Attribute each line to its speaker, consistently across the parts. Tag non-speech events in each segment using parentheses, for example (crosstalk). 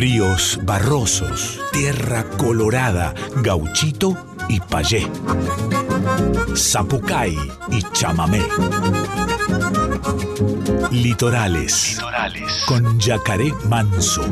Speaker 1: Ríos barrosos, tierra colorada, gauchito y payé. Zapucay y chamamé. Litorales. Litorales. Con yacaré manso.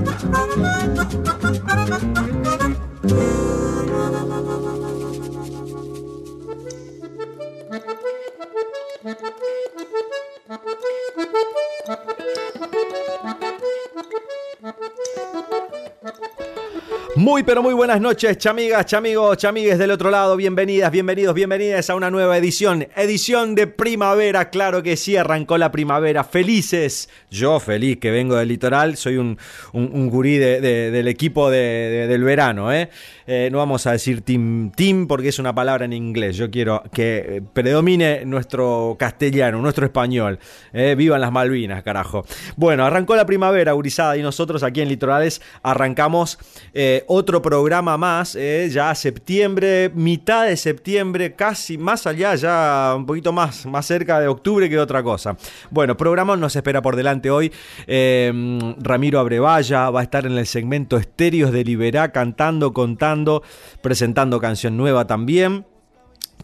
Speaker 2: Pero muy buenas noches, chamigas, chamigos, chamigues del otro lado. Bienvenidas, bienvenidos, bienvenidas a una nueva edición. Edición de primavera, claro que sí, arrancó la primavera. Felices, yo feliz que vengo del litoral, soy un, un, gurí del equipo del verano, ¿eh? ¿eh? No vamos a decir team, team porque es una palabra en inglés. Yo quiero que predomine nuestro castellano, nuestro español. ¿eh? Vivan las Malvinas, carajo. Bueno, arrancó la primavera, gurizada, y nosotros aquí en Litorales arrancamos. Eh, otro programa más, eh, ya septiembre, mitad de septiembre, casi más allá, ya un poquito más, más cerca de octubre que otra cosa. Bueno, programa nos espera por delante hoy. Eh, Ramiro Abrevaya va a estar en el segmento Estéreos de Liberá, cantando, contando, presentando canción nueva también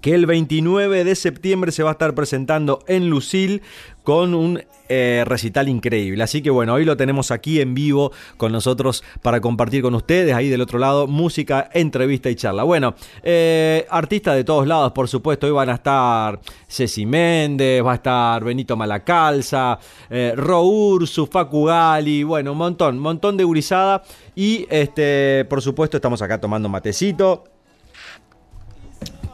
Speaker 2: que el 29 de septiembre se va a estar presentando en Lucil con un eh, recital increíble. Así que bueno, hoy lo tenemos aquí en vivo con nosotros para compartir con ustedes. Ahí del otro lado, música, entrevista y charla. Bueno, eh, artistas de todos lados, por supuesto. Hoy van a estar Ceci Méndez, va a estar Benito Malacalza, eh, Roursu, Facu Gali, bueno, un montón, un montón de gurizada. Y este, por supuesto, estamos acá tomando matecito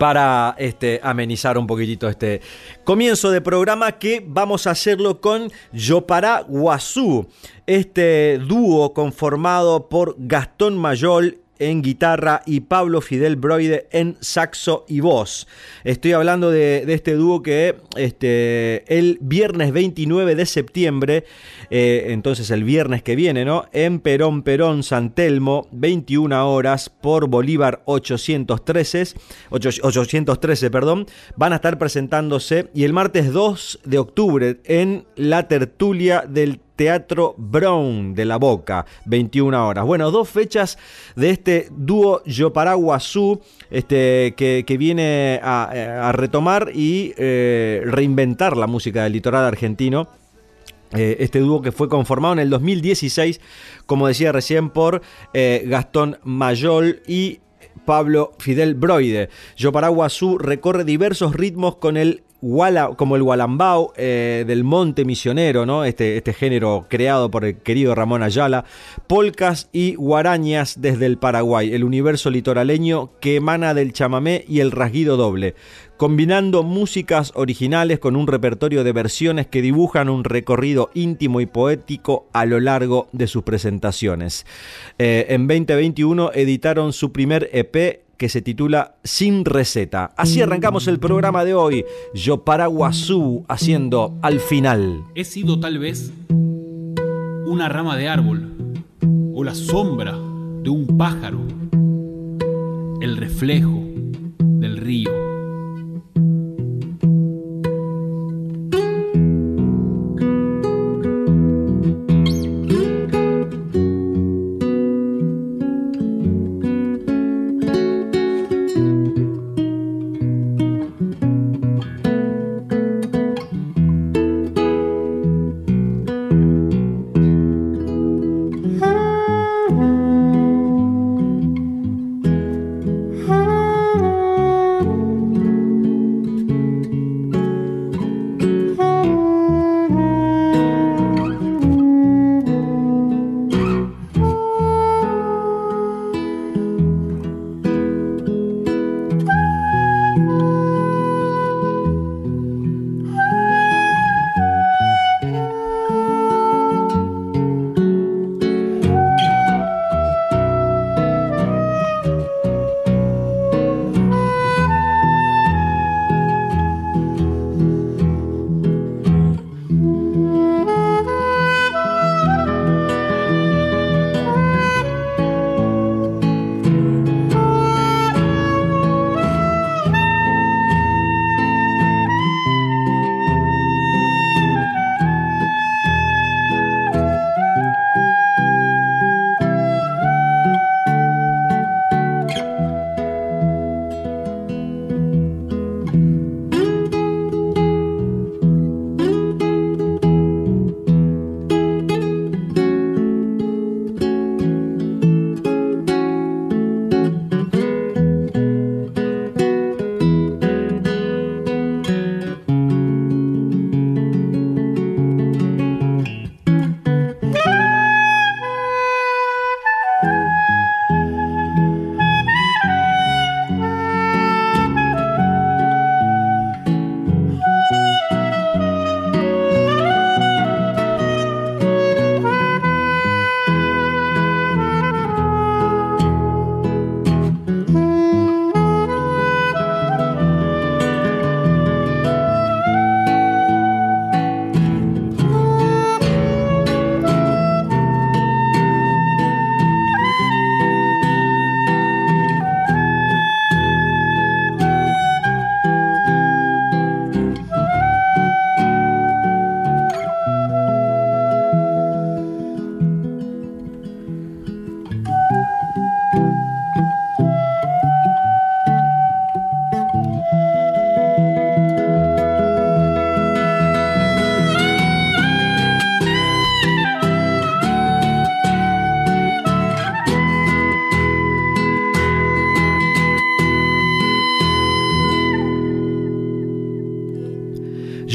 Speaker 2: para este, amenizar un poquitito este comienzo de programa que vamos a hacerlo con Yopará Guazú, este dúo conformado por Gastón Mayol en guitarra y Pablo Fidel Broide en saxo y voz. Estoy hablando de, este dúo que este, el viernes 29 de septiembre, eh, entonces el viernes que viene, ¿no? En Perón, Perón, San Telmo, 21 horas por Bolívar 813, 813, perdón, van a estar presentándose y el martes 2 de octubre en la tertulia del Teatro Brown de la Boca, 21 horas. Bueno, dos fechas de este dúo Yoparaguazú este, que, viene a, retomar y eh, reinventar la música del litoral argentino. Eh, este dúo que fue conformado en el 2016, como decía recién, por eh, Gastón Mayol y Pablo Fidel Broide. Yoparaguazú recorre diversos ritmos con el como el Gualambao eh, del Monte Misionero, ¿no? Este, este género creado por el querido Ramón Ayala, polcas y guarañas desde el Paraguay, el universo litoraleño que emana del chamamé y el rasguido doble, combinando músicas originales con un repertorio de versiones que dibujan un recorrido íntimo y poético a lo largo de sus presentaciones. Eh, en 2021 editaron su primer EP que se titula Sin Receta. Así arrancamos el programa de hoy. Yo Paraguazú haciendo al final.
Speaker 3: He sido tal vez una rama de árbol o la sombra de un pájaro, el reflejo del río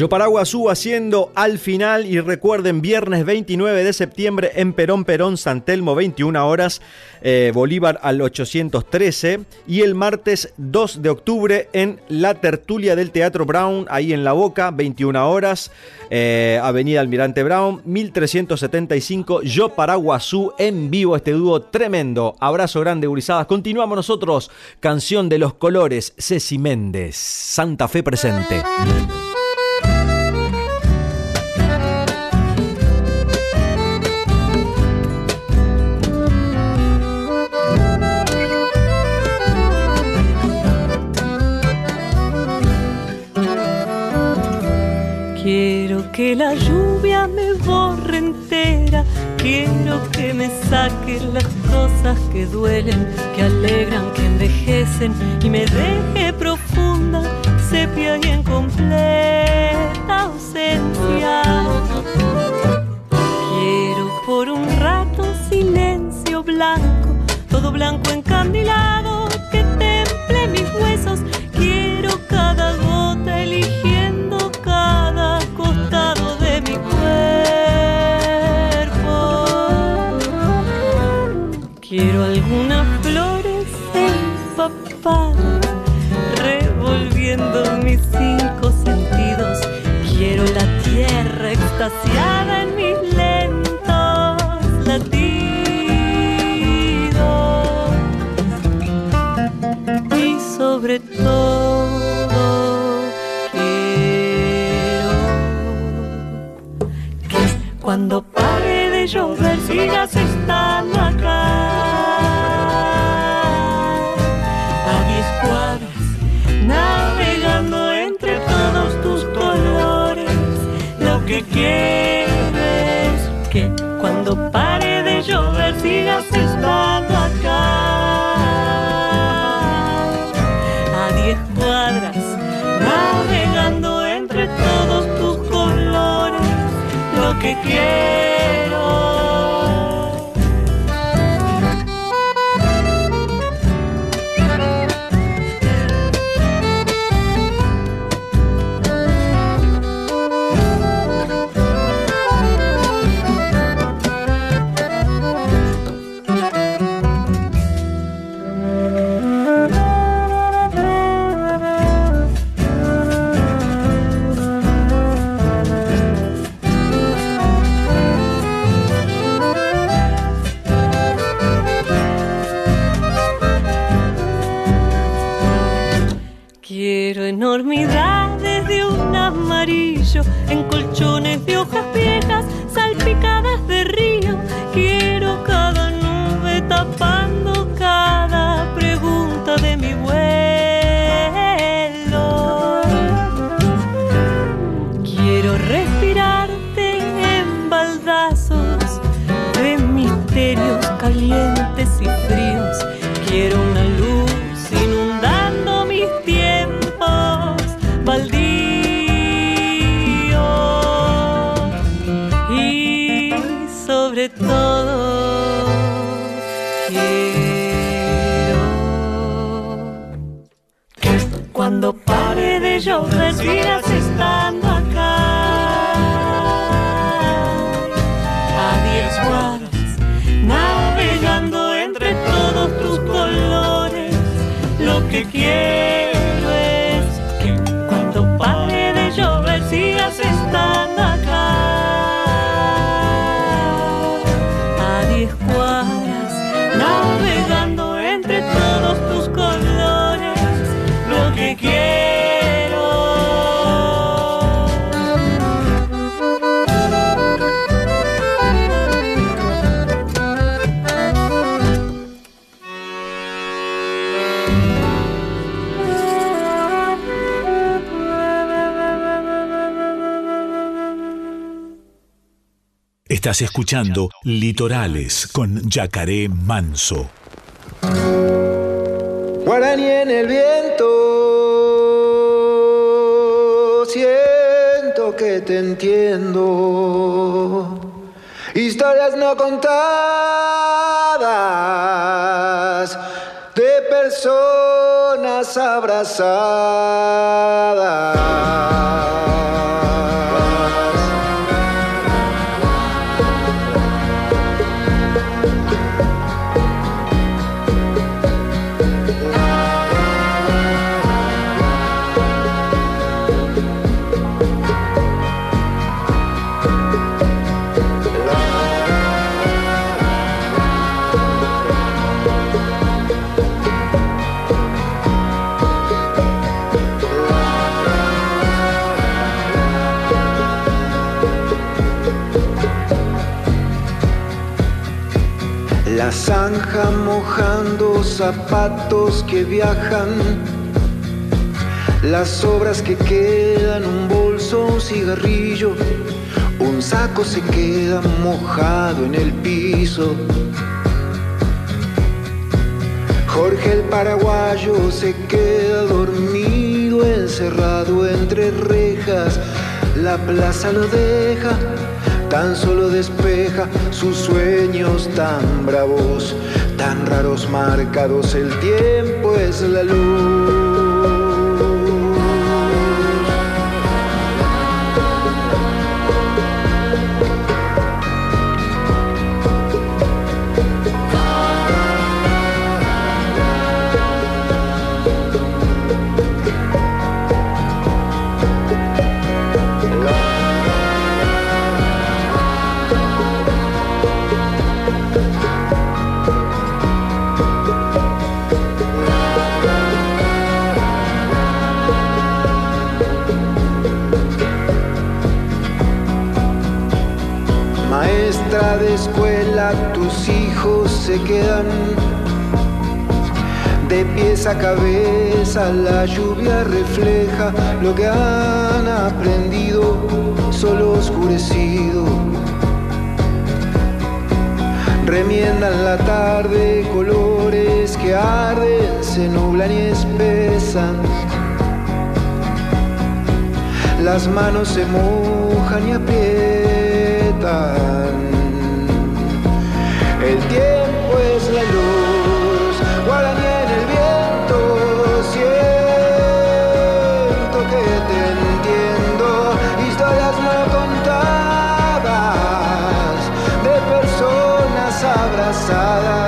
Speaker 2: Yo Paraguazú haciendo al final y recuerden viernes 29 de septiembre en Perón Perón San Telmo 21 horas eh, Bolívar al 813 y el martes 2 de octubre en la tertulia del Teatro Brown ahí en La Boca 21 horas eh, Avenida Almirante Brown 1375 Yo Paraguazú en vivo este dúo tremendo. Abrazo grande gurizadas continuamos nosotros. Canción de los colores Ceci Méndez. Santa Fe presente
Speaker 4: la lluvia me borre entera. Quiero que me saquen las cosas que duelen, que alegran, que envejecen y me deje profunda, sepia y en completa ausencia. Quiero por un rato silencio blanco, todo blanco encandilado extasiada en mis navegando entre todos tus colores lo que quiero.
Speaker 1: Estás escuchando Litorales con Yacaré Manso.
Speaker 5: Guaraní en el viento, siento que te entiendo. Historias no contadas de personas abrazadas. Zanja mojando zapatos que viajan. Las obras que quedan, un bolso, un cigarrillo. Un saco se queda mojado en el piso. Jorge el paraguayo se queda dormido, encerrado entre rejas. La plaza lo deja tan solo despeja sus sueños tan bravos, tan raros marcados, el tiempo es la luz. Tus hijos se quedan de pies a cabeza, la lluvia refleja lo que han aprendido, solo oscurecido. Remiendan la tarde, colores que arden, se nublan y espesan. Las manos se mojan y aprietan. El tiempo es la luz, guaraní en el viento, siento que te entiendo, historias no contadas de personas abrazadas.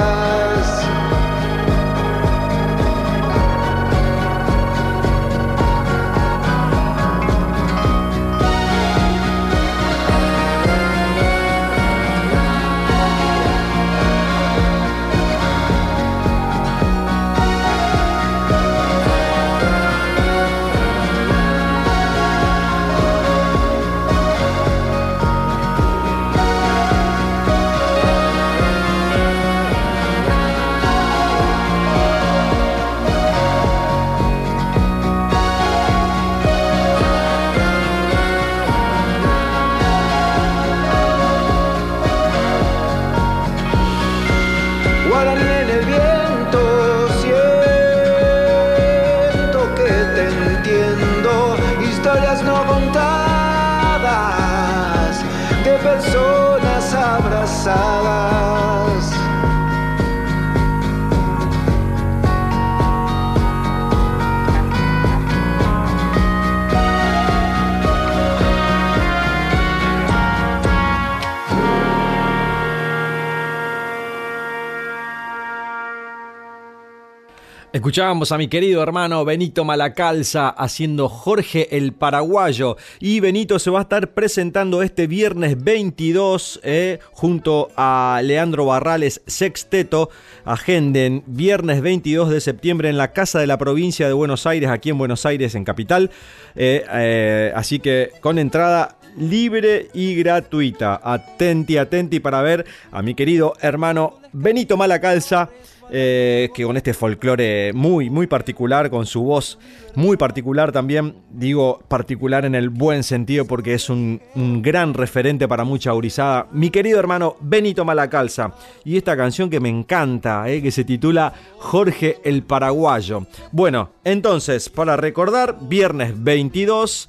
Speaker 2: Escuchábamos a mi querido hermano Benito Malacalza haciendo Jorge el Paraguayo y Benito se va a estar presentando este viernes 22 eh, junto a Leandro Barrales Sexteto. Agenden viernes 22 de septiembre en la Casa de la Provincia de Buenos Aires, aquí en Buenos Aires, en Capital. Eh, eh, así que con entrada libre y gratuita. Atenti, atenti para ver a mi querido hermano Benito Malacalza. Eh, que con este folclore muy, muy particular, con su voz muy particular también, digo particular en el buen sentido porque es un, gran referente para mucha aurizada, mi querido hermano Benito Malacalza, y esta canción que me encanta, eh, que se titula Jorge el Paraguayo. Bueno, entonces, para recordar, viernes 22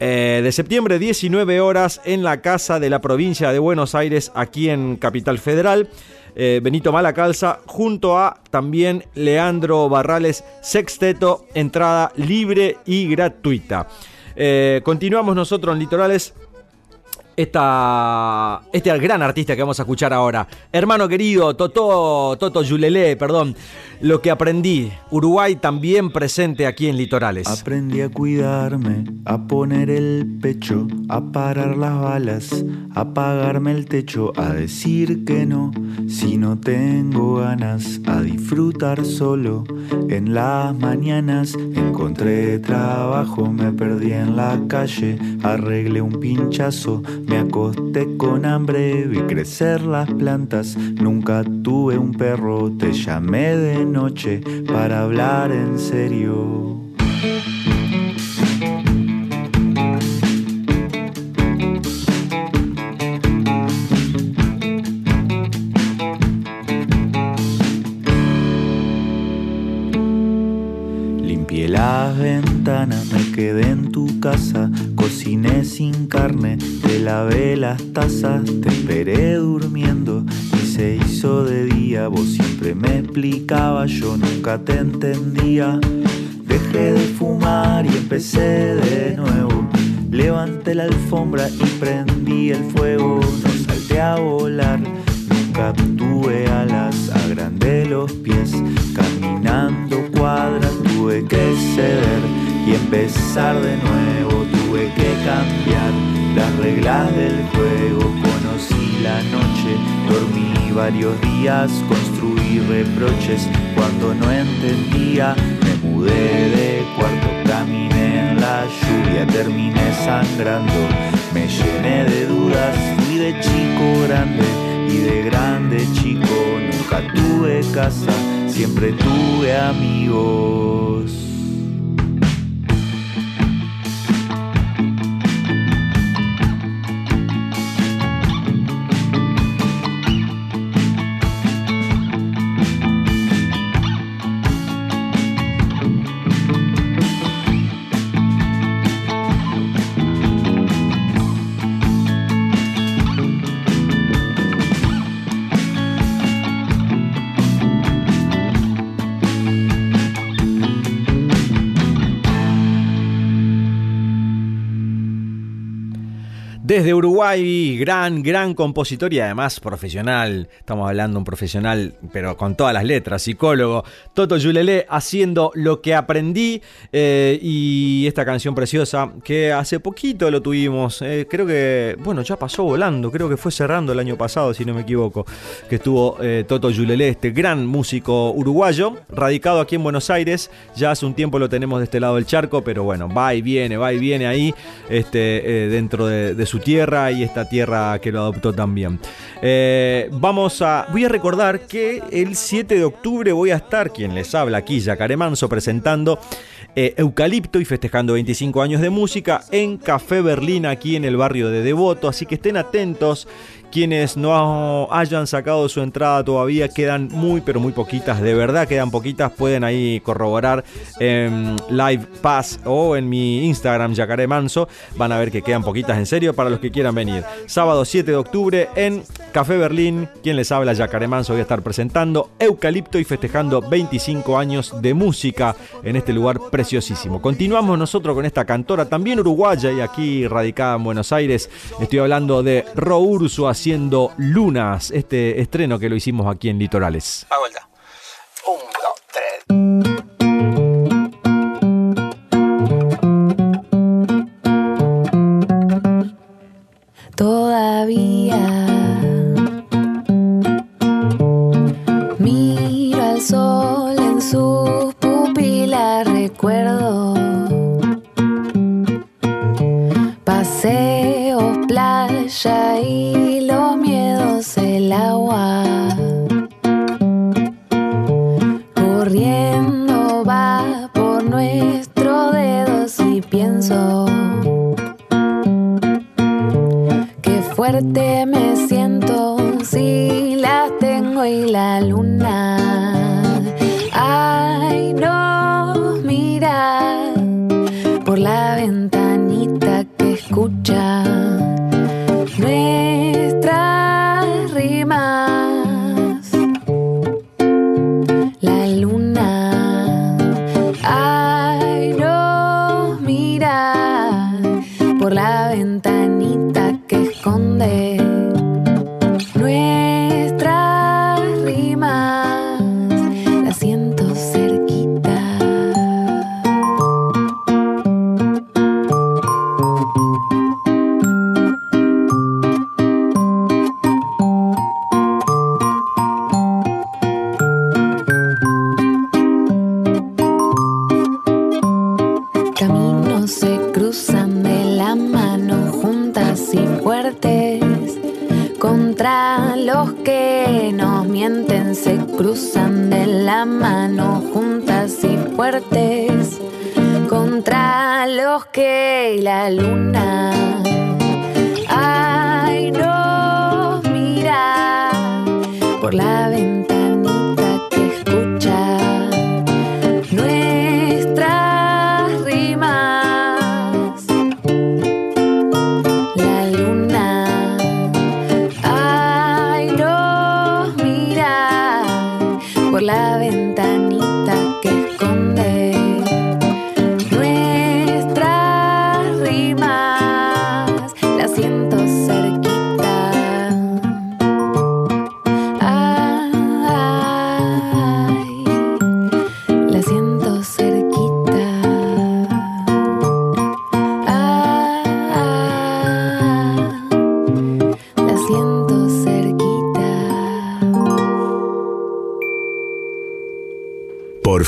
Speaker 2: eh, de septiembre, 19 horas, en la Casa de la Provincia de Buenos Aires, aquí en Capital Federal. Eh, Benito Malacalza, junto a también Leandro Barrales Sexteto, entrada libre y gratuita. Eh, continuamos nosotros en Litorales esta, este gran artista que vamos a escuchar ahora. Hermano querido, Toto, Toto Yulele, perdón. Lo que aprendí, Uruguay también presente aquí en Litorales.
Speaker 6: Aprendí a cuidarme, a poner el pecho, a parar las balas, a apagarme el techo, a decir que no, si no tengo ganas, a disfrutar solo. En las mañanas encontré trabajo, me perdí en la calle, arreglé un pinchazo Me acosté con hambre, vi crecer las plantas. Nunca tuve un perro, te llamé de noche para hablar en serio. Me quedé en tu casa, cociné sin carne, te lavé las tazas, te esperé durmiendo y se hizo de día. Vos siempre me explicabas, yo nunca te entendía. Dejé de fumar y empecé de nuevo. Levanté la alfombra y prendí el fuego, no salté a volar. Nunca tuve alas, agrandé los pies, caminando cuadras tuve que ceder y empezar de nuevo. Tuve que cambiar las reglas del juego. Conocí la noche, dormí varios días, construí reproches cuando no entendía. Me mudé de cuarto, caminé en la lluvia, terminé sangrando. Me llené de dudas, fui de chico grande y de grande chico. Nunca tuve casa, siempre tuve amigos.
Speaker 2: Desde Uruguay, gran, gran compositor y además profesional. Estamos hablando de un profesional, pero con todas las letras, psicólogo. Toto Yulele haciendo lo que aprendí. Eh, y esta canción preciosa que hace poquito lo tuvimos. Eh, creo que, bueno, ya pasó volando. Creo que fue cerrando el año pasado, si no me equivoco. Que estuvo eh, Toto Yulele, este gran músico uruguayo, radicado aquí en Buenos Aires. Ya hace un tiempo lo tenemos de este lado del charco, pero bueno, va y viene, va y viene ahí, este, dentro de, de su tierra y esta tierra que lo adoptó también. Eh, vamos a. Voy a recordar que el 7 de octubre voy a estar, quien les habla aquí, Yacaré Manso, presentando eh, Eucalipto y festejando 25 años de música en Café Berlín, aquí en el barrio de Devoto. Así que estén atentos quienes no hayan sacado su entrada todavía, quedan muy, pero muy poquitas. De verdad quedan poquitas. Pueden ahí corroborar en Live Pass o en mi Instagram, Yacaré Manso. Van a ver que quedan poquitas en serio para los que quieran venir. Sábado 7 de octubre en Café Berlín. Quien les habla, Yacaré Manso. Voy a estar presentando Eucalipto y festejando 25 años de música en este lugar preciosísimo. Continuamos nosotros con esta cantora también uruguaya y aquí radicada en Buenos Aires. Estoy hablando de Ro Urso haciendo Lunas, este estreno que lo hicimos aquí en Litorales.
Speaker 7: A vuelta.
Speaker 8: Que fuerte me siento si la tengo y la luna. Ay, no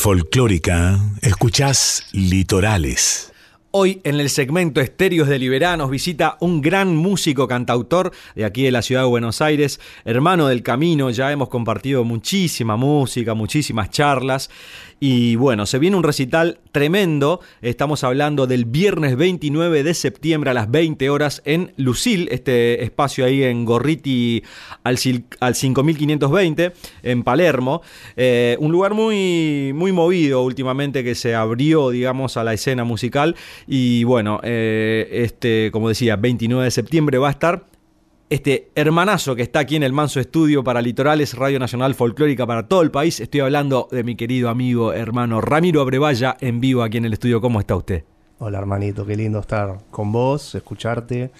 Speaker 1: Folclórica, escuchás Litorales.
Speaker 2: Hoy en el segmento Estéreos de Liberá nos visita un gran músico cantautor de aquí de la ciudad de Buenos Aires, hermano del camino, ya hemos compartido muchísima música, muchísimas charlas y bueno, se viene un recital tremendo, estamos hablando del viernes 29 de septiembre a las 20 horas en Lucil, este espacio ahí en Gorriti al, cil- al 5520 en Palermo, Eh, un lugar muy, muy movido últimamente que se abrió, digamos, a la escena musical. Y bueno, eh, este, como decía, 29 de septiembre va a estar este hermanazo que está aquí en el Manso Estudio para Litorales, Radio Nacional Folclórica para todo el país. Estoy hablando de mi querido amigo, hermano Ramiro Abrevaya, en vivo aquí en el estudio. ¿Cómo está usted?
Speaker 9: Hola hermanito, qué lindo estar con vos, escucharte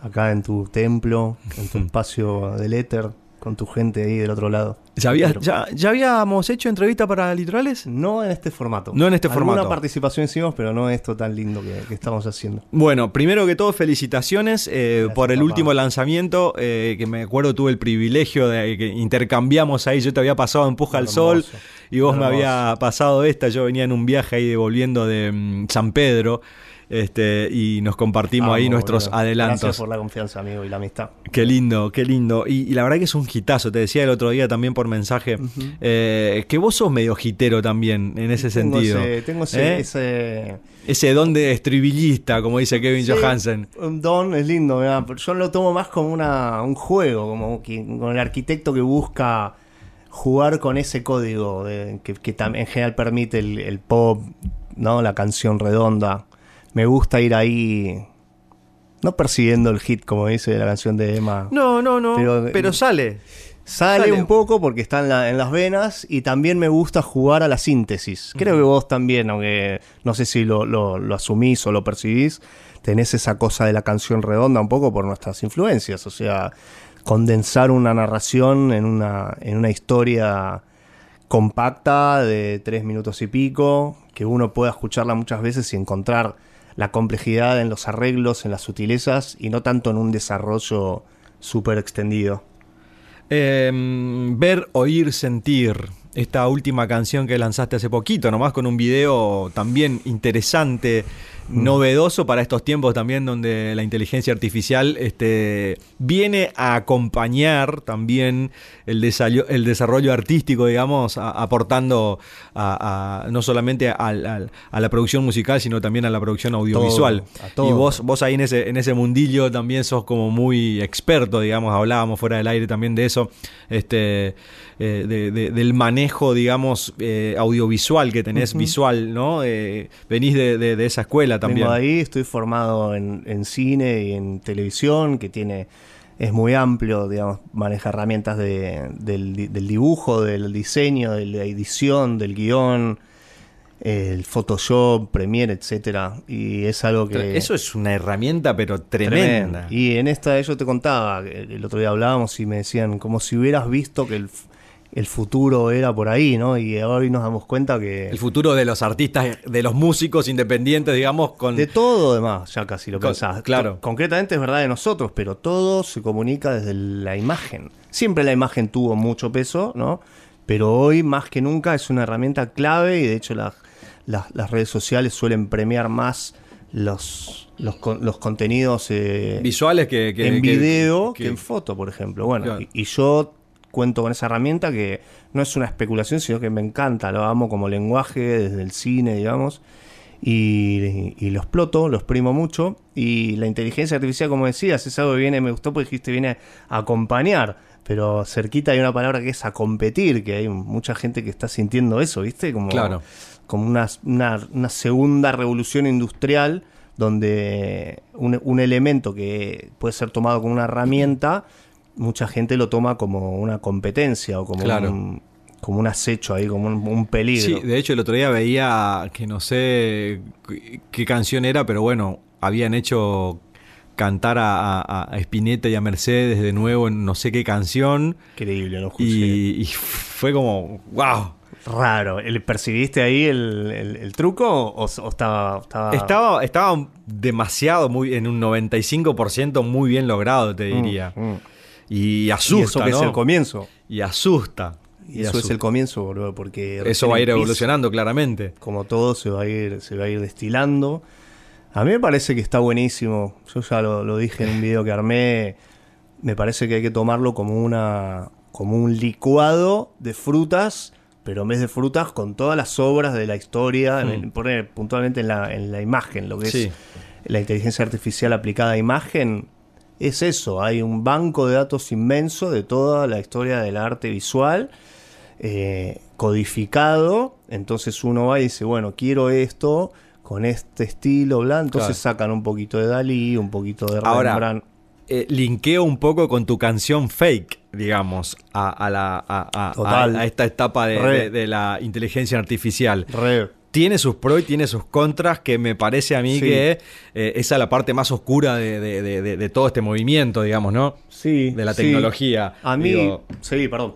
Speaker 9: acá en tu templo, en tu (laughs) espacio del éter, con tu gente ahí del otro lado.
Speaker 2: ¿Ya, había-
Speaker 9: Pero
Speaker 2: ya, ya habíamos hecho entrevista para Litorales?
Speaker 9: No en este formato.
Speaker 2: No en este
Speaker 9: Alguna
Speaker 2: formato.
Speaker 9: participación hicimos, pero no esto tan lindo que, que estamos haciendo.
Speaker 2: Bueno, primero que todo, felicitaciones eh,
Speaker 9: Gracias,
Speaker 2: por el
Speaker 9: papá.
Speaker 2: último lanzamiento, eh, que me acuerdo tuve el privilegio de que intercambiamos ahí, yo te había pasado Empuja al Sol y vos me había pasado esta, yo venía en un viaje ahí volviendo de mm, San Pedro este, y nos compartimos ahí nuestros
Speaker 9: boludo.
Speaker 2: adelantos.
Speaker 9: Gracias por la confianza, amigo, y la amistad.
Speaker 2: Qué lindo, qué lindo. Y, y la verdad que es un hitazo, te decía el otro día también por mensaje, eh, que vos sos medio hitero también en ese
Speaker 9: Tengo
Speaker 2: sentido.
Speaker 9: ese- tengo ese,
Speaker 2: ¿Eh?
Speaker 9: ese-
Speaker 2: Ese don de estribillista, como dice Kevin
Speaker 9: Sí,
Speaker 2: Johansen.
Speaker 9: Un don es lindo, yo lo tomo más como una, un juego, como que, con el arquitecto que busca jugar con ese código de- que, que en general permite el, el pop, ¿no? la canción redonda. Me gusta ir ahí, no persiguiendo el hit, como dice la canción de Emma.
Speaker 2: No, no, no, pero,
Speaker 9: Pero-
Speaker 2: sale.
Speaker 9: Sale,
Speaker 2: Sale.
Speaker 9: un poco porque está en, la- en las venas y también me gusta jugar a la síntesis. Creo que vos también, aunque no sé si lo, lo- lo asumís o lo percibís, tenés esa cosa de la canción redonda un poco por nuestras influencias. O sea, condensar una narración en una, en una historia compacta de tres minutos y pico, que uno pueda escucharla muchas veces y encontrar la complejidad en los arreglos, en las sutilezas y no tanto en un desarrollo súper extendido.
Speaker 2: Eh, ver, oír, sentir. Esta última canción que lanzaste hace poquito, nomás con un video también interesante, novedoso para estos tiempos también donde la inteligencia artificial este, viene a acompañar también el desarrollo, el desarrollo artístico, digamos, a- aportando a, a- no solamente a la producción musical, sino también a la producción audiovisual.
Speaker 9: todo.
Speaker 2: Y vos, vos ahí en ese, en ese mundillo también sos como muy experto, digamos, hablábamos fuera del aire también de eso, este, eh, de- de- del manejo, digamos, eh, audiovisual que tenés, visual, ¿no? Eh, venís de, de- esa escuela también.
Speaker 9: Vengo de ahí, estoy formado en, en cine y en televisión, que tiene es muy amplio, digamos, maneja herramientas de- del, del dibujo, del diseño, de la edición, del guion, el Photoshop, Premiere, etcétera. Y es algo que
Speaker 2: Eso es una herramienta, pero tremenda.
Speaker 9: Y en esta yo te contaba, el otro día hablábamos y me decían como si hubieras visto que el, el futuro era por ahí, ¿no? Y hoy nos damos cuenta que
Speaker 2: El futuro de los artistas, de los músicos independientes, digamos, con...
Speaker 9: De todo demás, ya casi lo
Speaker 2: Con-
Speaker 9: pensás.
Speaker 2: claro.
Speaker 9: Co- Concretamente es verdad de nosotros, pero todo se comunica desde la imagen. Siempre la imagen tuvo mucho peso, ¿no? Pero hoy más que nunca es una herramienta clave y de hecho las, las, las redes sociales suelen premiar más los, los, con- los contenidos eh,
Speaker 2: Visuales que, que-
Speaker 9: en video que,
Speaker 2: que-
Speaker 9: en foto, por ejemplo. Bueno,
Speaker 2: Claro.
Speaker 9: y, y yo cuento con esa herramienta que no es una especulación, sino que me encanta, lo amo como lenguaje desde el cine, digamos. Y, y lo exploto, lo exprimo mucho. Y la inteligencia artificial, como decías, es algo que viene, me gustó porque dijiste, viene a acompañar. Pero cerquita hay una palabra que es a competir, que hay mucha gente que está sintiendo eso, ¿viste? Como,
Speaker 2: Claro.
Speaker 9: como una, una- una segunda revolución industrial donde un, un elemento que puede ser tomado como una herramienta, mucha gente lo toma como una competencia o como,
Speaker 2: Claro.
Speaker 9: un, como un acecho ahí, como un, un peligro.
Speaker 2: Sí, de hecho el otro día veía que no sé qué- canción era, pero bueno, habían hecho cantar a, a- a Spinetta y a Mercedes de nuevo en no sé qué canción
Speaker 9: Increíble, ¿no?
Speaker 2: Y, y fue como, wow.
Speaker 9: Raro. ¿El- ¿Percibiste ahí el, el- el truco o, o estaba, estaba...
Speaker 2: Estaba, estaba demasiado, muy en un 95% muy bien logrado, te
Speaker 9: Mm,
Speaker 2: diría.
Speaker 9: mm.
Speaker 2: Y asusta,
Speaker 9: eso que
Speaker 2: ¿no?
Speaker 9: es el comienzo.
Speaker 2: Y asusta.
Speaker 9: Y eso es el comienzo, boludo, porque...
Speaker 2: Eso va a ir evolucionando claramente.
Speaker 9: como todo se va a ir se va a ir destilando a mí me parece que está buenísimo yo ya lo, lo dije en un video que armé me parece que hay que tomarlo como una como un licuado de frutas pero en vez de frutas con todas las obras de la historia
Speaker 2: Mm.
Speaker 9: en- poner puntualmente en la, en la imagen lo que
Speaker 2: Sí.
Speaker 9: es la inteligencia artificial aplicada a imagen es eso hay un banco de datos inmenso de toda la historia del arte visual eh, codificado, entonces uno va y dice, bueno, quiero esto con este estilo, bla, entonces
Speaker 2: Claro.
Speaker 9: sacan un poquito de Dalí, un poquito de
Speaker 2: Ahora,
Speaker 9: Rembrandt.
Speaker 2: eh, linkeo un poco con tu canción fake, digamos, a, a la, a, esta etapa de,
Speaker 9: Re.
Speaker 2: de- de la inteligencia artificial.
Speaker 9: Re.
Speaker 2: Tiene sus pros y tiene sus contras, que me parece a mí
Speaker 9: Sí.
Speaker 2: que eh, esa es la parte más oscura de, de- de- de- de todo este movimiento, digamos, ¿no?
Speaker 9: Sí,
Speaker 2: De la
Speaker 9: sí.
Speaker 2: tecnología.
Speaker 9: A mí,
Speaker 2: Digo,
Speaker 9: sí, perdón.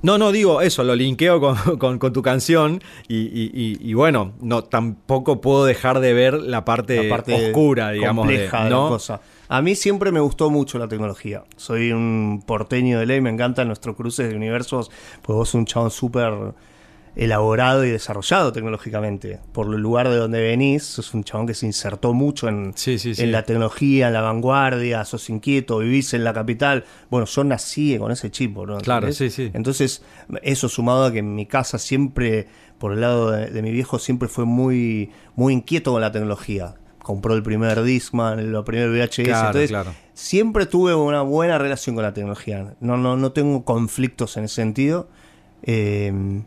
Speaker 2: no, no, digo eso, lo linkeo con, (laughs) con- con tu canción y, y- y- y bueno, no tampoco puedo dejar de ver la parte,
Speaker 9: la parte
Speaker 2: oscura, digamos,
Speaker 9: compleja de,
Speaker 2: ¿no?
Speaker 9: la cosa. A mí siempre me gustó mucho la tecnología. Soy un porteño de ley, me encantan nuestros cruces de universos, pues vos sos un chabón súper elaborado y desarrollado tecnológicamente. Por el lugar de donde venís, sos un chabón que se insertó mucho en,
Speaker 2: Sí, sí, sí.
Speaker 9: en la tecnología, en la vanguardia, sos inquieto, vivís en la capital. Bueno, yo nací con ese chip, ¿no?
Speaker 2: Claro, sí, sí.
Speaker 9: Entonces, eso sumado a que en mi casa siempre, por el lado de, de mi viejo, siempre fue muy, muy inquieto con la tecnología. Compró el primer Discman, el primer VHS.
Speaker 2: Claro,
Speaker 9: entonces,
Speaker 2: claro.
Speaker 9: siempre tuve una buena relación con la tecnología. No, no, no tengo conflictos en ese sentido. Eh,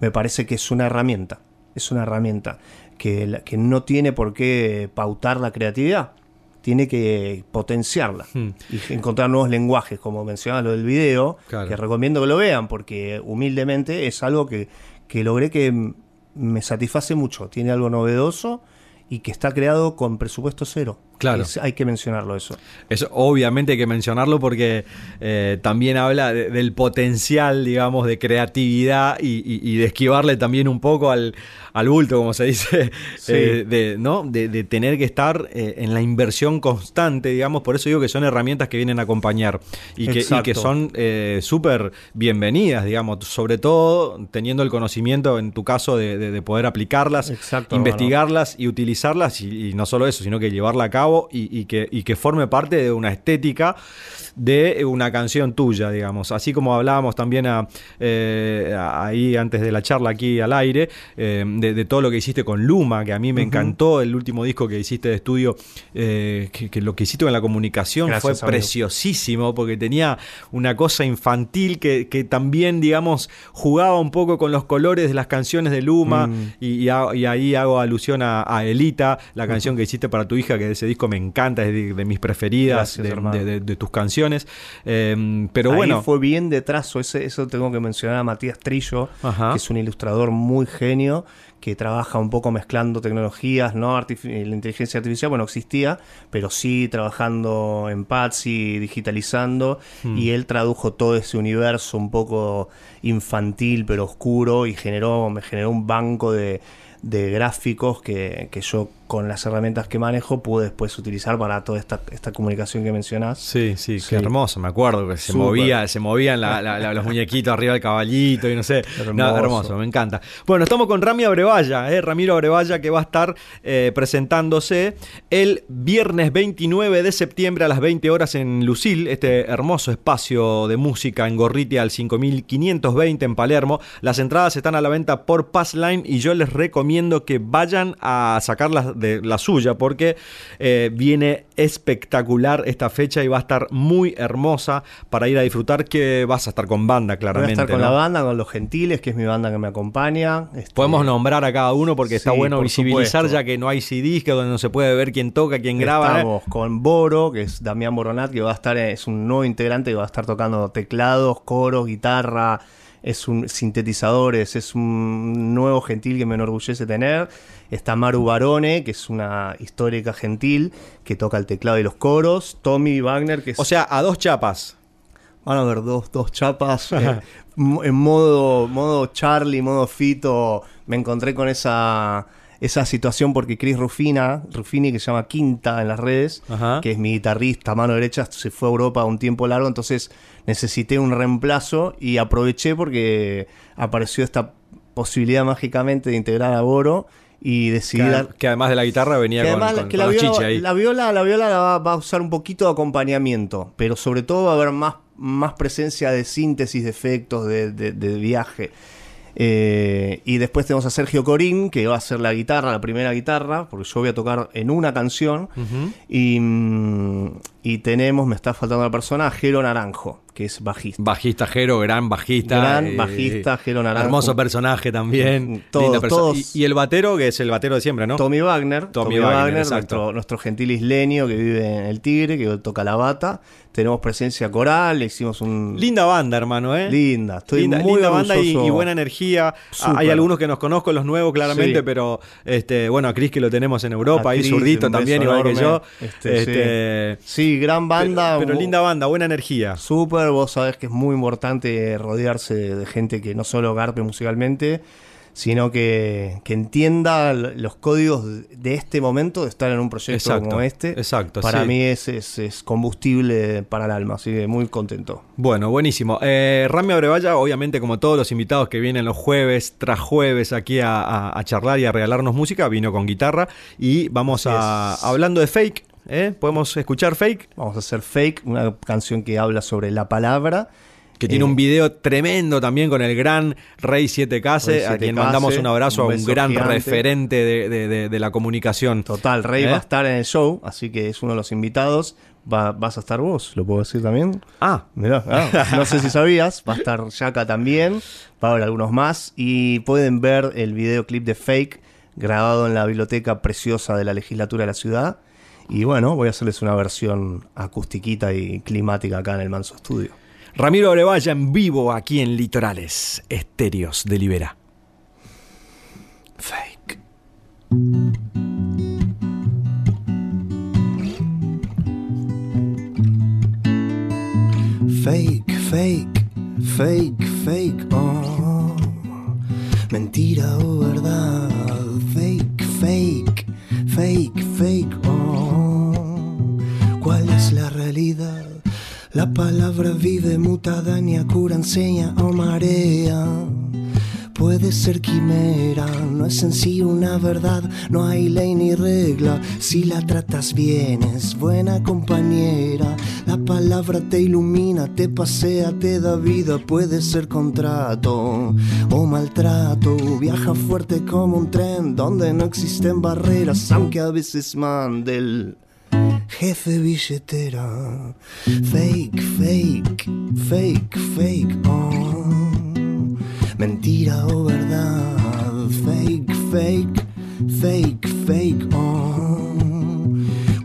Speaker 9: me parece que es una herramienta. Es una herramienta que, que no tiene por qué pautar la creatividad. Tiene que potenciarla
Speaker 2: Hmm.
Speaker 9: y encontrar nuevos lenguajes, como mencionaba lo del video,
Speaker 2: Claro.
Speaker 9: que recomiendo que lo vean, porque humildemente es algo que, que logré que me satisface mucho. Tiene algo novedoso y que está creado con presupuesto cero.
Speaker 2: Claro.
Speaker 9: Es- hay que mencionarlo eso.
Speaker 2: Eso obviamente hay que mencionarlo porque eh, también habla de- del potencial, digamos, de creatividad y, y- y de esquivarle también un poco al, al bulto, como se dice, (laughs)
Speaker 9: Sí.
Speaker 2: eh, de, ¿no? De, de tener que estar eh, en la inversión constante, digamos, por eso digo que son herramientas que vienen a acompañar y que, y
Speaker 9: Exacto.
Speaker 2: que son súper bienvenidas, digamos, sobre todo teniendo el conocimiento, en tu caso, de, de- de poder aplicarlas,
Speaker 9: Exacto,
Speaker 2: investigarlas y utilizarlas y, y no solo eso, sino que llevarla a cabo y, y que, y que forme parte de una estética de una canción tuya, digamos. Así como hablábamos también a- eh, ahí antes de la charla aquí al aire, eh, de, de todo lo que hiciste con Luma, que a mí me encantó el último disco que hiciste de estudio, eh, que, que lo que hiciste con la comunicación
Speaker 9: Gracias,
Speaker 2: fue
Speaker 9: amigo.
Speaker 2: preciosísimo, porque tenía una cosa infantil que, que también, digamos, jugaba un poco con los colores de las canciones de Luma,
Speaker 9: Mm.
Speaker 2: y, y ha- y ahí hago alusión a, a Elita, la canción que hiciste para tu hija, que de ese disco me encanta, es de, de mis preferidas,
Speaker 9: Gracias,
Speaker 2: de, tus canciones. Eh, pero
Speaker 9: Ahí
Speaker 2: bueno,
Speaker 9: fue bien de trazo, ese, eso tengo que mencionar a Matías Trillo,
Speaker 2: Ajá.
Speaker 9: que es un ilustrador muy genio, que trabaja un poco mezclando tecnologías, no Artifi- la inteligencia artificial, bueno, existía, pero sí trabajando en Patsy, digitalizando,
Speaker 2: Hmm.
Speaker 9: y él tradujo todo ese universo un poco infantil pero oscuro y generó, me generó un banco de, de gráficos que, que yo con las herramientas que manejo pude después utilizar para toda esta, esta comunicación que mencionás.
Speaker 2: Sí, sí,
Speaker 9: Sí.
Speaker 2: qué hermoso, me acuerdo que se movía, se movían la- la- la- los muñequitos arriba del caballito y no sé. (laughs)
Speaker 9: Hermoso.
Speaker 2: Hermoso, me encanta. Bueno, estamos con Rami Abrevaya, eh, Ramiro Abrevaya, que va a estar eh, presentándose el viernes 29 de septiembre a las 20 horas en Lucil, este hermoso espacio de música en Gorriti al 5520 en Palermo. Las entradas están a la venta por Passline y yo les recomiendo que vayan a sacarlas de la suya porque eh, viene espectacular esta fecha y va a estar muy hermosa para ir a disfrutar que vas a estar con banda
Speaker 9: Voy a
Speaker 2: claramente.
Speaker 9: estar con
Speaker 2: ¿no?
Speaker 9: la banda, con Los Gentiles, que es mi banda que me acompaña. Este,
Speaker 2: Podemos nombrar a cada uno porque está bueno
Speaker 9: por
Speaker 2: visibilizar
Speaker 9: supuesto.
Speaker 2: ya que no hay CDs, que donde no se puede ver quién toca, quién graba. ¿eh?
Speaker 9: Estamos con Boro, que es Damián Boronat, que va a estar, es un nuevo integrante que va a estar tocando teclados, coros, guitarra, es un sintetizadores, es un nuevo gentil que me enorgullece tener. Está Maru Barone, que es una histórica gentil que toca el teclado y los coros. Tommy Wagner, que es
Speaker 2: O sea, a dos chapas.
Speaker 9: Van a ver dos, dos chapas (laughs) eh, en modo, modo Charlie, modo Fito. Me encontré con esa, esa situación porque Chris Rufina, Rufini, que se llama Quinta en las redes,
Speaker 2: Ajá.
Speaker 9: que es mi guitarrista, mano derecha, se fue a Europa un tiempo largo, entonces necesité un reemplazo y aproveché porque apareció esta posibilidad mágicamente de integrar a Boro y decidí
Speaker 2: Que, que además de la guitarra venía
Speaker 9: que
Speaker 2: con,
Speaker 9: además
Speaker 2: con-
Speaker 9: que
Speaker 2: con
Speaker 9: la, viola,
Speaker 2: ahí.
Speaker 9: la viola, la viola la va, va a usar un poquito de acompañamiento, pero sobre todo va a haber más, más presencia de síntesis, de efectos, de, de- de viaje. Eh, y después tenemos a Sergio Corín, que va a hacer la guitarra, la primera guitarra, porque yo voy a tocar en una canción. Y, mm, y tenemos, me está faltando la persona, Jero Naranjo, que es bajista.
Speaker 2: Bajista Jero, gran bajista.
Speaker 9: Gran bajista, Jero Naranjo.
Speaker 2: Hermoso personaje también.
Speaker 9: Todos,
Speaker 2: linda persona.
Speaker 9: todos.
Speaker 2: Y, y el batero, que es el batero de siempre, ¿no?
Speaker 9: Tommy Wagner,
Speaker 2: Tommy
Speaker 9: Tommy,
Speaker 2: Wagner,
Speaker 9: nuestro, nuestro gentil isleño que vive en el Tigre, que toca la bata. Tenemos presencia coral, le hicimos un...
Speaker 2: Linda banda, hermano, ¿eh?
Speaker 9: Linda, estoy
Speaker 2: linda,
Speaker 9: muy
Speaker 2: linda banda y, y buena energía.
Speaker 9: Súper.
Speaker 2: Hay algunos que nos conozco, los nuevos claramente,
Speaker 9: Sí.
Speaker 2: pero este, bueno, a Cris que lo tenemos en Europa,
Speaker 9: A
Speaker 2: ahí
Speaker 9: Cris,
Speaker 2: zurdito también, igual que yo.
Speaker 9: Este,
Speaker 2: Este,
Speaker 9: Sí, gran banda.
Speaker 2: Pero, pero linda banda, buena energía.
Speaker 9: Súper, vos sabés que es muy importante rodearse de gente que no solo garpe musicalmente, sino que, que entienda los códigos de este momento de estar en un proyecto
Speaker 2: Exacto,
Speaker 9: como este.
Speaker 2: exacto,
Speaker 9: Para
Speaker 2: sí.
Speaker 9: mí es, es- es combustible para el alma, así que muy contento.
Speaker 2: Bueno, buenísimo. Eh, Rami Abrevaya, obviamente, como todos los invitados que vienen los jueves tras jueves aquí a, a- a charlar y a regalarnos música, vino con guitarra. Y vamos a. Hablando de fake, ¿eh? ¿Podemos escuchar fake?
Speaker 9: Vamos a hacer Fake, una canción que habla sobre la palabra.
Speaker 2: Que tiene
Speaker 9: Eh,
Speaker 2: un video tremendo también con el gran Rey 7K,
Speaker 9: Rey
Speaker 2: a quien
Speaker 9: 7K,
Speaker 2: mandamos un abrazo,
Speaker 9: un
Speaker 2: a un gran
Speaker 9: gigante.
Speaker 2: referente de, de- de- de la comunicación.
Speaker 9: Total, Rey
Speaker 2: ¿Eh?
Speaker 9: va a estar en el show, así que es uno de los invitados. Va- vas a estar vos, ¿lo puedo decir también?
Speaker 2: Ah,
Speaker 9: Mirá, ah, no sé si (laughs) sabías, va a estar Yaka también, va a haber algunos más y pueden ver el videoclip de Fake grabado en la biblioteca preciosa de la legislatura de la ciudad. Y bueno, voy a hacerles una versión acustiquita y climática acá en el Manso Estudio.
Speaker 2: Ramiro Abrevaya en vivo aquí en Litorales, Estéreos de Libera.
Speaker 9: Fake. Fake, fake, fake, fake, oh. Mentira o verdad. Fake, fake, fake, fake, oh. La palabra vive mutada, ni a cura enseña o marea. Puede ser quimera, no es en sí una verdad, no hay ley ni regla. Si la tratas bien, es buena compañera. La palabra te ilumina, te pasea, te da vida. Puede ser contrato o maltrato. Viaja fuerte como un tren donde no existen barreras, aunque a veces mande el jefe billetera. Fake, fake, fake, fake, oh. Mentira o verdad. Fake, fake, fake, fake, oh.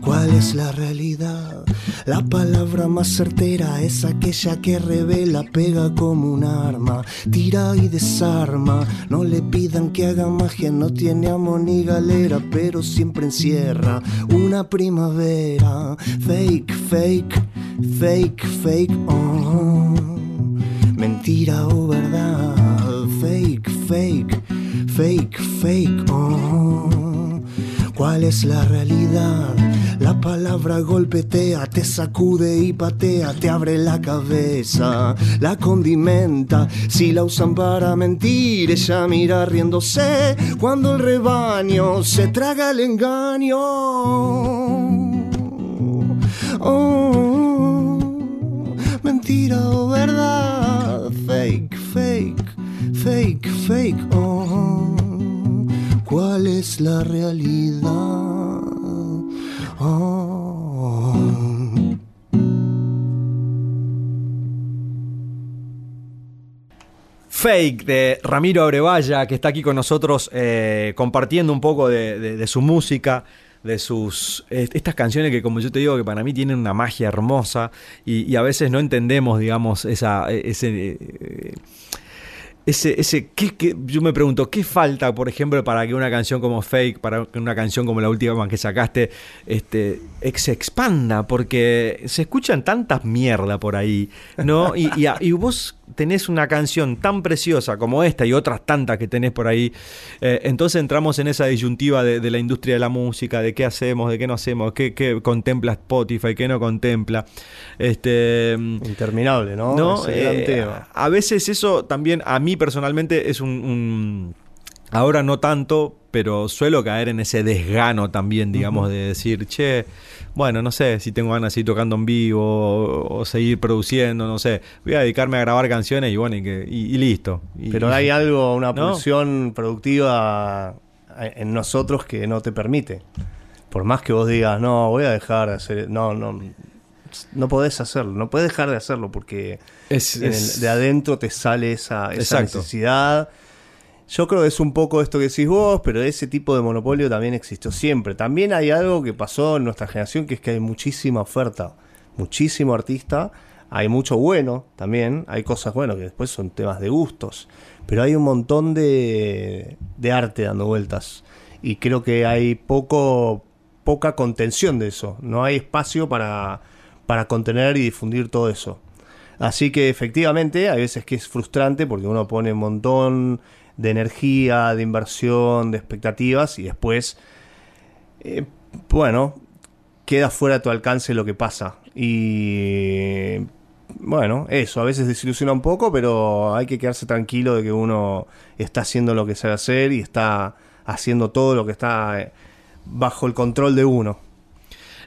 Speaker 9: ¿Cuál es la realidad? La palabra más certera es aquella que revela, pega como un arma, tira y desarma. No le pidan que haga magia, no tiene amo ni galera, pero siempre encierra una primavera. Fake, fake, fake, fake, oh. Mentira o verdad. Fake, fake, fake, fake, oh.
Speaker 5: ¿Cuál es la realidad? La palabra golpetea, te sacude y patea, te abre la cabeza, la condimenta. Si la usan para mentir, ella mira riéndose cuando el rebaño se traga el engaño. Oh, mentira o verdad, fake, fake, fake, fake. Oh, ¿cuál es la realidad? Oh.
Speaker 2: Fake de Ramiro Abrevaya, que está aquí con nosotros eh, compartiendo un poco de, su música, de sus eh, estas canciones que como yo te digo que para mí tienen una magia hermosa y, a veces no entendemos, digamos, esa, ese... ese, ese ¿qué- yo me pregunto, ¿qué falta, por ejemplo, para que una canción como Fake, para que una canción como la última que sacaste, este, se expanda? Porque se escuchan tantas mierda por ahí, ¿no? Y vos tenés una canción tan preciosa como esta y otras tantas que tenés por ahí. eh, entonces entramos en esa disyuntiva de, de la industria de la música, de qué hacemos, de qué no hacemos, qué, qué contempla Spotify, qué no contempla. Este,
Speaker 9: Interminable, ¿no?
Speaker 2: ¿no? Eh, a veces eso también, a mí personalmente, es un, un- Ahora no tanto, pero suelo caer en ese desgano también, digamos, de decir, che, bueno, no sé si tengo ganas de seguir tocando en vivo o, o seguir produciendo, no sé. Voy a dedicarme a grabar canciones y bueno, y, que- y- y listo. Y-
Speaker 9: Pero hay algo, una
Speaker 2: ¿No?
Speaker 9: pulsión productiva en nosotros que no te permite. Por más que vos digas, no, voy a dejar de hacer. No, no. No podés hacerlo, no podés dejar de hacerlo porque
Speaker 2: Es-
Speaker 9: en el-
Speaker 2: es-
Speaker 9: de adentro te sale esa, esa necesidad. Yo creo que es un poco esto que decís vos, pero ese tipo de monopolio también existió siempre. También hay algo que pasó en nuestra generación, que es que hay muchísima oferta, muchísimo artista, hay mucho bueno también, hay cosas buenas que después son temas de gustos, pero hay un montón de, de arte dando vueltas y creo que hay poco poca contención de eso, no hay espacio para, para contener y difundir todo eso. Así que efectivamente hay veces que es frustrante porque uno pone un montón de energía, de inversión, de expectativas y después, eh, bueno, queda fuera de tu alcance lo que pasa. Y bueno, eso, a veces desilusiona un poco, pero hay que quedarse tranquilo de que uno está haciendo lo que sabe hacer y está haciendo todo lo que está eh, bajo el control de uno.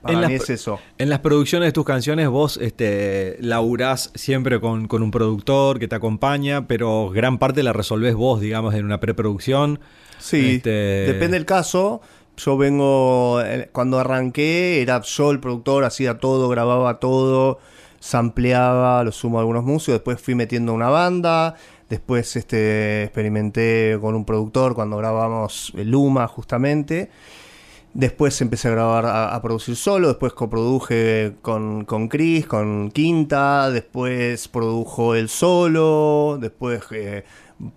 Speaker 9: Para
Speaker 2: En las
Speaker 9: mí es eso.
Speaker 2: En las producciones de tus canciones vos este, laburás siempre con, con un productor que te acompaña, pero gran parte la resolvés vos, digamos, en una preproducción.
Speaker 9: Sí,
Speaker 2: Este,
Speaker 9: depende del caso. Yo vengo, eh, cuando arranqué, era yo el productor, hacía todo, grababa todo, sampleaba, lo sumo a algunos músicos, después fui metiendo una banda, después este, experimenté con un productor cuando grabamos Luma justamente. Después empecé a grabar, a, a producir solo, después coproduje con, con Chris, con Quinta, después produjo él solo, después eh,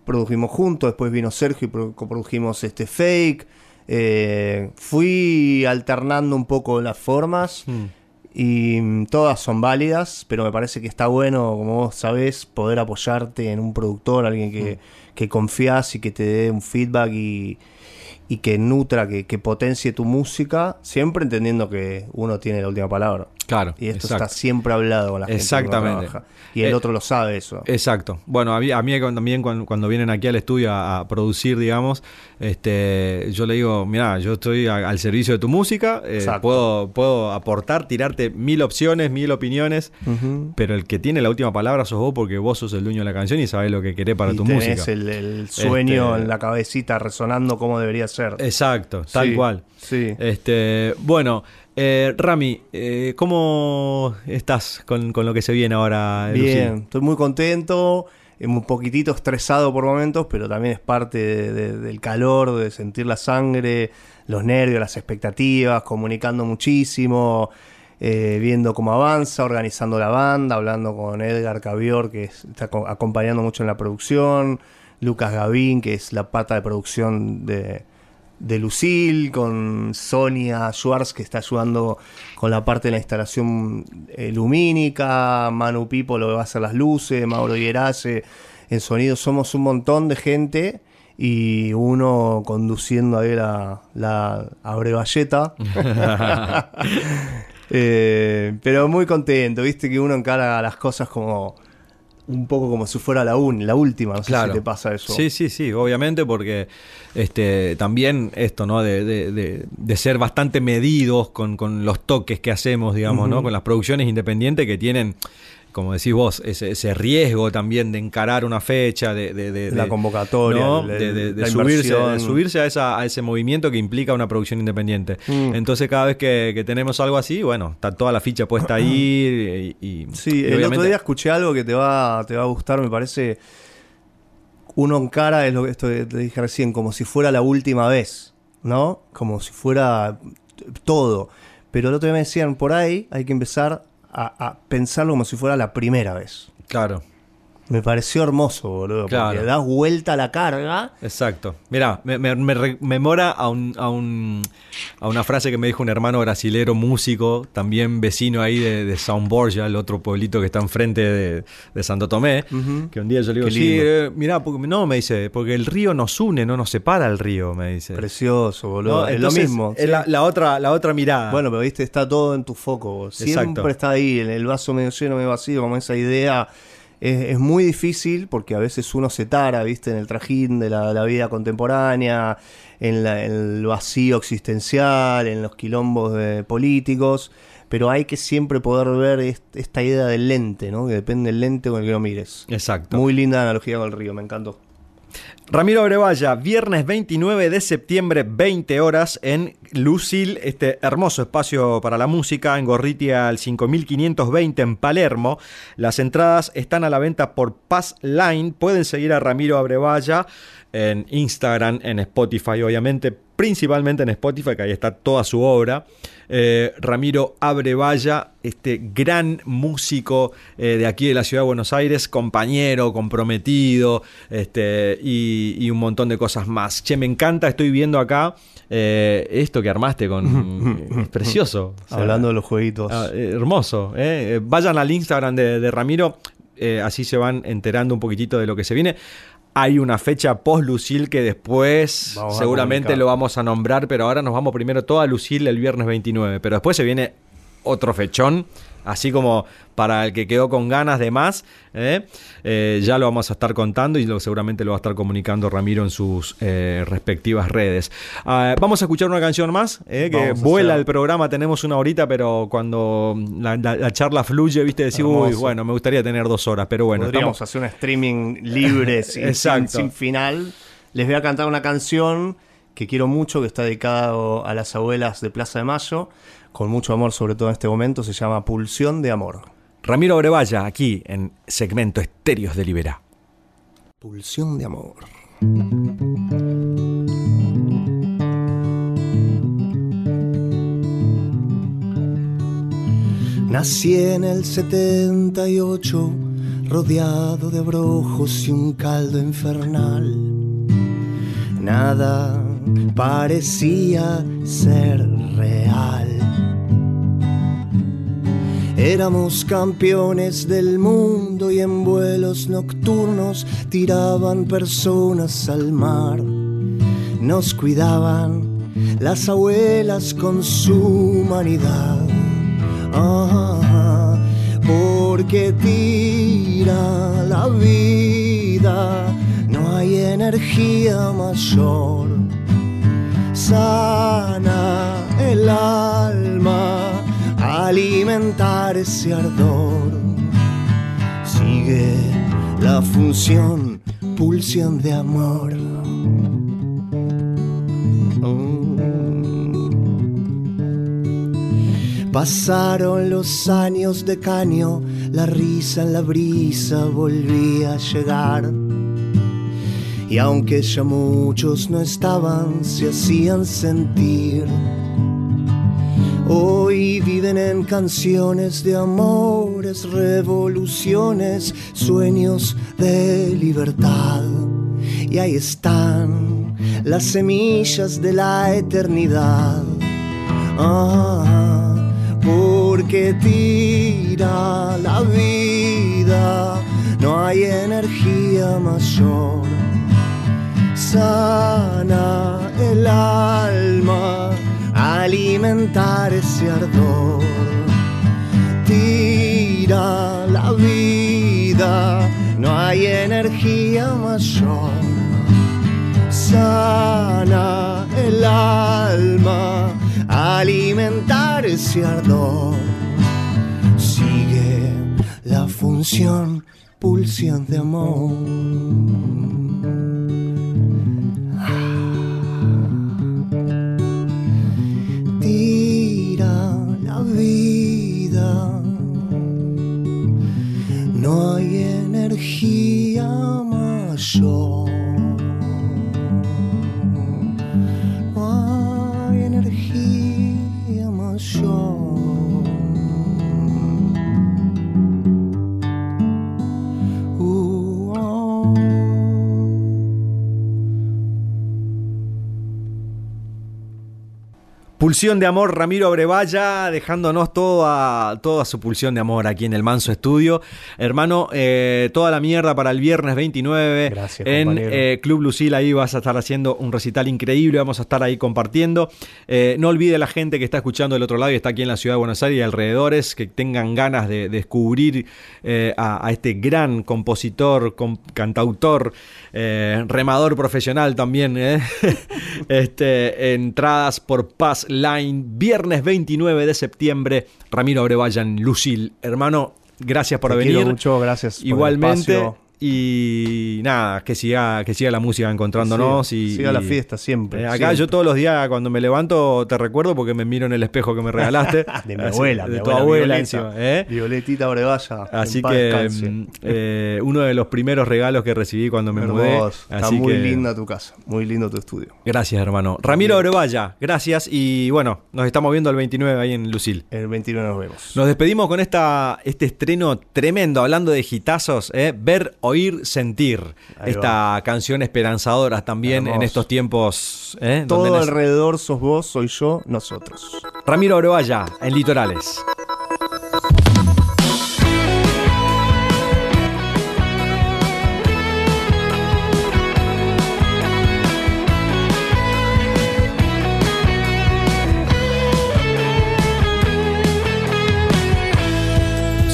Speaker 9: produjimos juntos, después vino Sergio y pro- coprodujimos este Fake. Eh, fui alternando un poco las formas
Speaker 2: Mm.
Speaker 9: y mm, todas son válidas, pero me parece que está bueno, como vos sabés, poder apoyarte en un productor, alguien que, que confías y que te dé un feedback y, y que nutra, que, que potencie tu música, siempre entendiendo que uno tiene la última palabra.
Speaker 2: Claro.
Speaker 9: Y esto
Speaker 2: exacto.
Speaker 9: está siempre hablado con la gente.
Speaker 2: Exactamente.
Speaker 9: Y el
Speaker 2: Eh,
Speaker 9: otro lo sabe eso.
Speaker 2: Exacto. Bueno, a mí, a mí cuando- también cuando, cuando vienen aquí al estudio a, a producir, digamos, este, yo le digo, mira, yo estoy a- al servicio de tu música, eh, puedo, puedo aportar, tirarte mil opciones, mil opiniones, pero el que tiene la última palabra sos vos porque vos sos el dueño de la canción y sabés lo que querés para
Speaker 9: y
Speaker 2: tu
Speaker 9: tenés
Speaker 2: música.
Speaker 9: El, el sueño
Speaker 2: Este-
Speaker 9: en la cabecita resonando como debería ser.
Speaker 2: Exacto, tal
Speaker 9: Sí,
Speaker 2: cual.
Speaker 9: Sí.
Speaker 2: Este, bueno, eh, Rami, eh, ¿cómo estás con, con lo que se viene ahora?
Speaker 9: Bien, estoy muy contento, eh, un poquitito estresado por momentos, pero también es parte de- de- del calor, de sentir la sangre, los nervios, las expectativas, comunicando muchísimo, eh, viendo cómo avanza, organizando la banda, hablando con Edgar Cavior, que es- está co- acompañando mucho en la producción, Lucas Gavín, que es la pata de producción de, de Lucil, con Sonia Schwartz, que está ayudando con la parte de la instalación eh, lumínica, Manu Pipo lo que va a hacer las luces, Mauro Hierace en sonido. Somos un montón de gente y uno conduciendo ahí la, la abrevalleta. (laughs) (laughs) Eh, pero muy contento, viste que uno encara las cosas como un poco como si fuera la, un, la última, no sé si te pasa eso.
Speaker 2: Sí, sí, sí, obviamente porque este, también esto, ¿no? De, de, de, ser bastante medidos con, con, los toques que hacemos, digamos, ¿no? Con las producciones independientes que tienen como decís vos, ese, ese, riesgo también de encarar una fecha, de,
Speaker 9: la convocatoria,
Speaker 2: de, subirse, subirse a, esa, a, ese movimiento que implica una producción independiente. Mm. Entonces cada vez que, tenemos algo así, bueno, está toda la ficha puesta ahí. Y,
Speaker 9: sí, el otro día escuché algo que te va, te va a gustar, me parece. Uno encara, es lo que esto te dije recién, como si fuera la última vez, ¿no? Como si fuera todo. Pero el otro día me decían, por ahí hay que empezar a, pensarlo como si fuera la primera vez.
Speaker 2: Claro.
Speaker 9: Me pareció hermoso, boludo. Claro. Porque das vuelta a la carga.
Speaker 2: Exacto. Mira, me, me, rememora a, un, a, un, a una frase que me dijo un hermano brasilero músico, también vecino ahí de, de São Borja, el otro pueblito que está enfrente de, de Santo Tomé. Que un día yo le digo, sí, eh, mira, no, me dice, porque el río nos une, no nos separa el río, me dice.
Speaker 9: Precioso, boludo. es lo mismo.
Speaker 2: Es la, otra, la otra mirada.
Speaker 9: Bueno, pero viste, está todo en tu foco. Siempre está ahí, el vaso medio lleno, medio vacío, como esa idea es, muy difícil porque a veces uno se tara, ¿viste? En el trajín de la, vida contemporánea, en, el vacío existencial, en los quilombos de políticos, pero hay que siempre poder ver esta idea del lente, ¿no? Que depende del lente con el que lo mires.
Speaker 2: Exacto.
Speaker 9: Muy linda analogía con el río, me encantó.
Speaker 2: Ramiro Brevalla, viernes 29 de septiembre, 20 horas, en Lucil, este hermoso espacio para la música, en Gorritia al 5520 en Palermo. Las entradas están a la venta por Pass Line. Pueden seguir a Ramiro Abrevaya en Instagram, en Spotify, obviamente, principalmente en Spotify, que ahí está toda su obra. Eh, Ramiro Abrevaya, este gran músico eh, de aquí de la ciudad de Buenos Aires, compañero, comprometido, este, y, un montón de cosas más. Che, me encanta, estoy viendo acá eh, esto que armaste con. es precioso.
Speaker 9: Hablando de los jueguitos.
Speaker 2: Ah, hermoso. Vayan al Instagram de, de Ramiro. así se van enterando un poquitito de lo que se viene. Hay una fecha post Lucil que después seguramente lo vamos a nombrar, pero ahora nos vamos primero toda Lucil el viernes 29. Pero después se viene otro fechón Así como para el que quedó con ganas de más, ¿eh? Eh, ya lo vamos a estar contando y lo, seguramente lo va a estar comunicando Ramiro en sus eh, respectivas redes. Ah, vamos a escuchar una canción más, que vuela el programa, tenemos una horita, pero cuando la, charla fluye, viste, decir, uy, bueno, me gustaría tener dos horas, pero bueno.
Speaker 9: Podríamos hacer un streaming libre, (laughs) sin, sin final. Les voy a cantar una canción que quiero mucho, que está dedicado a las abuelas de Plaza de Mayo con mucho amor, sobre todo en este momento, se llama Pulsión de Amor.
Speaker 2: Ramiro Brevalla, aquí en segmento Estéreos de Libera.
Speaker 9: Pulsión de Amor. Nací en el 78, rodeado de brojos y un caldo infernal. Nada parecía ser real. Éramos campeones del mundo y en vuelos nocturnos tiraban personas al mar. Nos cuidaban las abuelas con su humanidad. Ah, porque tira la vida, no hay energía mayor. Sana el alma alimentar ese ardor. Sigue la función, pulsión de amor. Mm. Pasaron los años de caño, la risa en la brisa volvía a llegar. Y aunque ya muchos no estaban, se hacían sentir Hoy viven en canciones de amores, revoluciones, sueños de libertad. Y ahí están las semillas de la eternidad. Ah, porque tira la vida, no hay energía mayor. sana el alma, alimentar ese ardor. Tira la vida, no hay energía mayor. Sana el alma, alimentar ese ardor. Sigue la función, pulsión de amor. Mayor. No hay energía mayor.
Speaker 2: Pulsión de amor, Ramiro Abrevaya, dejándonos toda, toda su pulsión de amor aquí en el Manso Estudio. Hermano, eh, toda la mierda para el viernes 29
Speaker 9: Gracias,
Speaker 2: en eh, Club Lucil. Ahí vas a estar haciendo un recital increíble, vamos a estar ahí compartiendo. Eh, no olvide la gente que está escuchando del otro lado y está aquí en la ciudad de Buenos Aires y alrededores, que tengan ganas de descubrir a, a este gran compositor, com- cantautor, remador profesional también. (laughs) este, entradas por Paz Line, viernes 29 de septiembre. Ramiro Abrevayan, Lucil. Hermano, gracias por
Speaker 9: Te
Speaker 2: venir.
Speaker 9: mucho, gracias por el
Speaker 2: Igualmente. Y nada, que siga, que siga la música encontrándonos.
Speaker 9: Siga-
Speaker 2: y,
Speaker 9: siga la
Speaker 2: y-
Speaker 9: fiesta siempre,
Speaker 2: Eh, acá
Speaker 9: siempre.
Speaker 2: yo todos los días cuando me levanto te recuerdo porque me miro en el espejo que me regalaste. (laughs)
Speaker 9: De mi
Speaker 2: Así-
Speaker 9: abuela,
Speaker 2: de
Speaker 9: mi
Speaker 2: tu
Speaker 9: abuela Violeta.
Speaker 2: encima, ¿eh?
Speaker 9: Violetita.
Speaker 2: Así que mm, eh, uno de los primeros regalos que recibí cuando me mudé.
Speaker 9: Hermoso. Está
Speaker 2: Así
Speaker 9: muy
Speaker 2: que-
Speaker 9: linda tu casa, muy lindo tu estudio.
Speaker 2: Gracias, hermano. Ramiro Orevalla, gracias. Y bueno, nos estamos viendo el 29 ahí en Lucil.
Speaker 9: El 29 nos vemos.
Speaker 2: Nos despedimos con esta, este estreno tremendo, hablando de gitazos, ver, oír, sentir.
Speaker 9: Ahí
Speaker 2: esta canción esperanzadora también
Speaker 9: Hermoso.
Speaker 2: en estos tiempos. ¿eh?
Speaker 9: Todo alrededor sos vos, soy yo, nosotros.
Speaker 2: Ramiro Orevalla, en Litorales.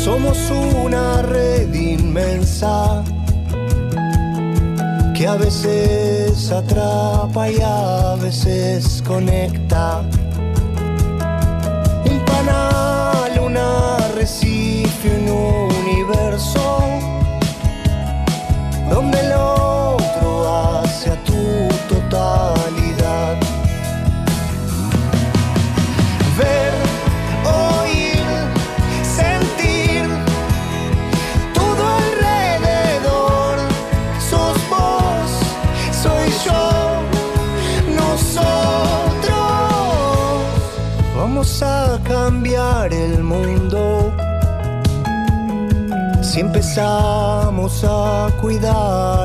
Speaker 9: Somos una red inmensa que a veces atrapa y a veces conecta. Un panal, un arrecife, un universo donde el cuidar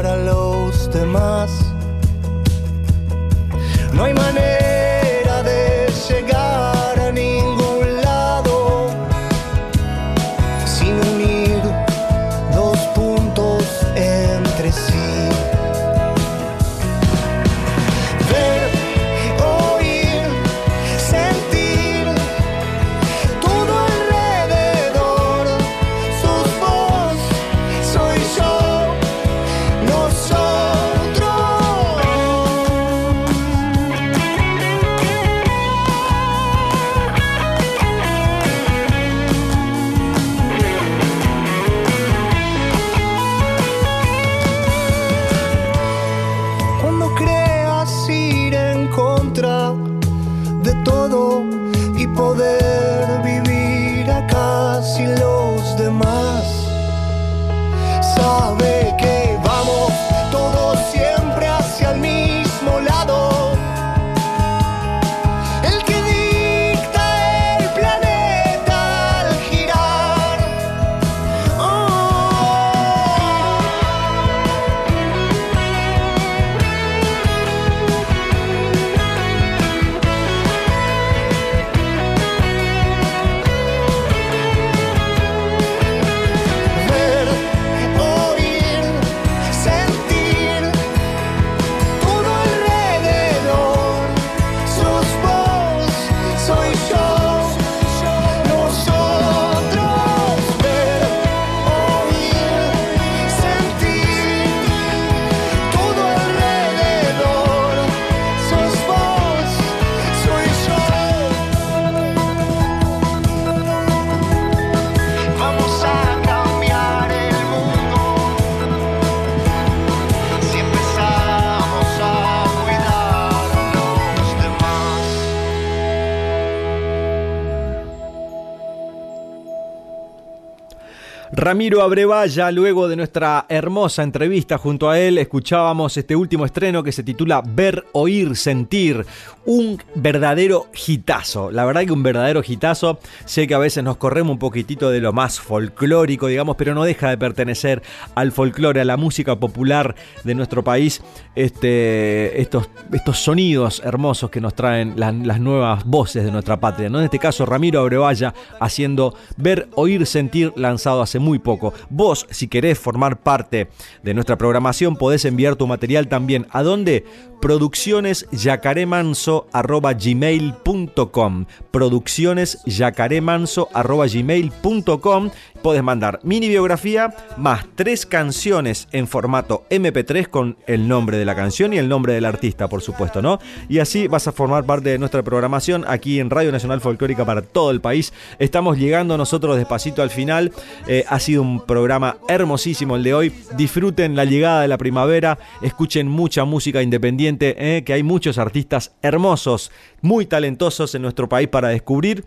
Speaker 2: Ramiro Abrevaya, luego de nuestra hermosa entrevista junto a él, escuchábamos este último estreno que se titula Ver, Oír, Sentir. Un verdadero hitazo. La verdad que un verdadero hitazo. Sé que a veces nos corremos un poquitito de lo más folclórico, digamos, pero no deja de pertenecer al folclore, a la música popular de nuestro país. Este, estos, sonidos hermosos que nos traen las nuevas voces de nuestra patria. ¿no? En este caso, Ramiro Abrevaya haciendo Ver, Oír, Sentir, lanzado hace muy poco. Vos, si querés formar parte de nuestra programación, podés enviar tu material también. ¿A dónde? produccionesyacaremanso.gmail.com produccionesyacaremanso.gmail.com Podés mandar mini biografía más tres canciones en formato MP3 con el nombre de la canción y el nombre del artista, por supuesto, ¿no? Y así vas a formar parte de nuestra programación aquí en Radio Nacional Folclórica para todo el país. Estamos llegando nosotros despacito al final. Eh, ha sido un programa hermosísimo el de hoy. Disfruten la llegada de la primavera, escuchen mucha música independiente, eh, que hay muchos artistas hermosos, muy talentosos en nuestro país para descubrir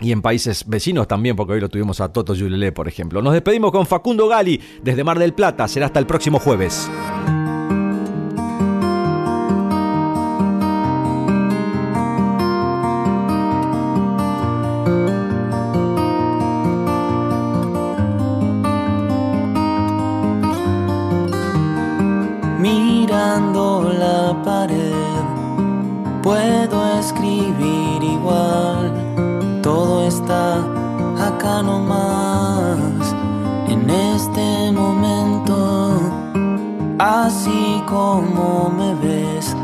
Speaker 2: y en países vecinos también, porque hoy lo tuvimos a Toto Yulele, por ejemplo. Nos despedimos con Facundo Gali desde Mar del Plata. Será hasta el próximo jueves.
Speaker 10: Mirando la pared, puedo escribir igual acá nomás, en este momento, así como me ves,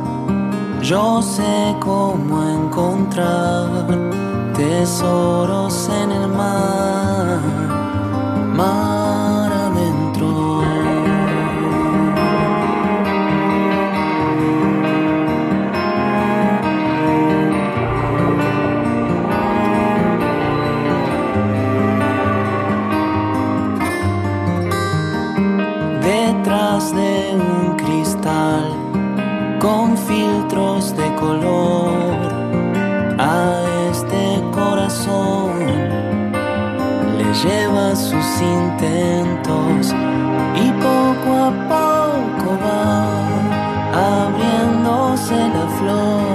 Speaker 10: yo sé cómo encontrar tesoros en el mar de un cristal con filtros de color a este corazón. Le lleva sus intentos y poco a poco va abriéndose la flor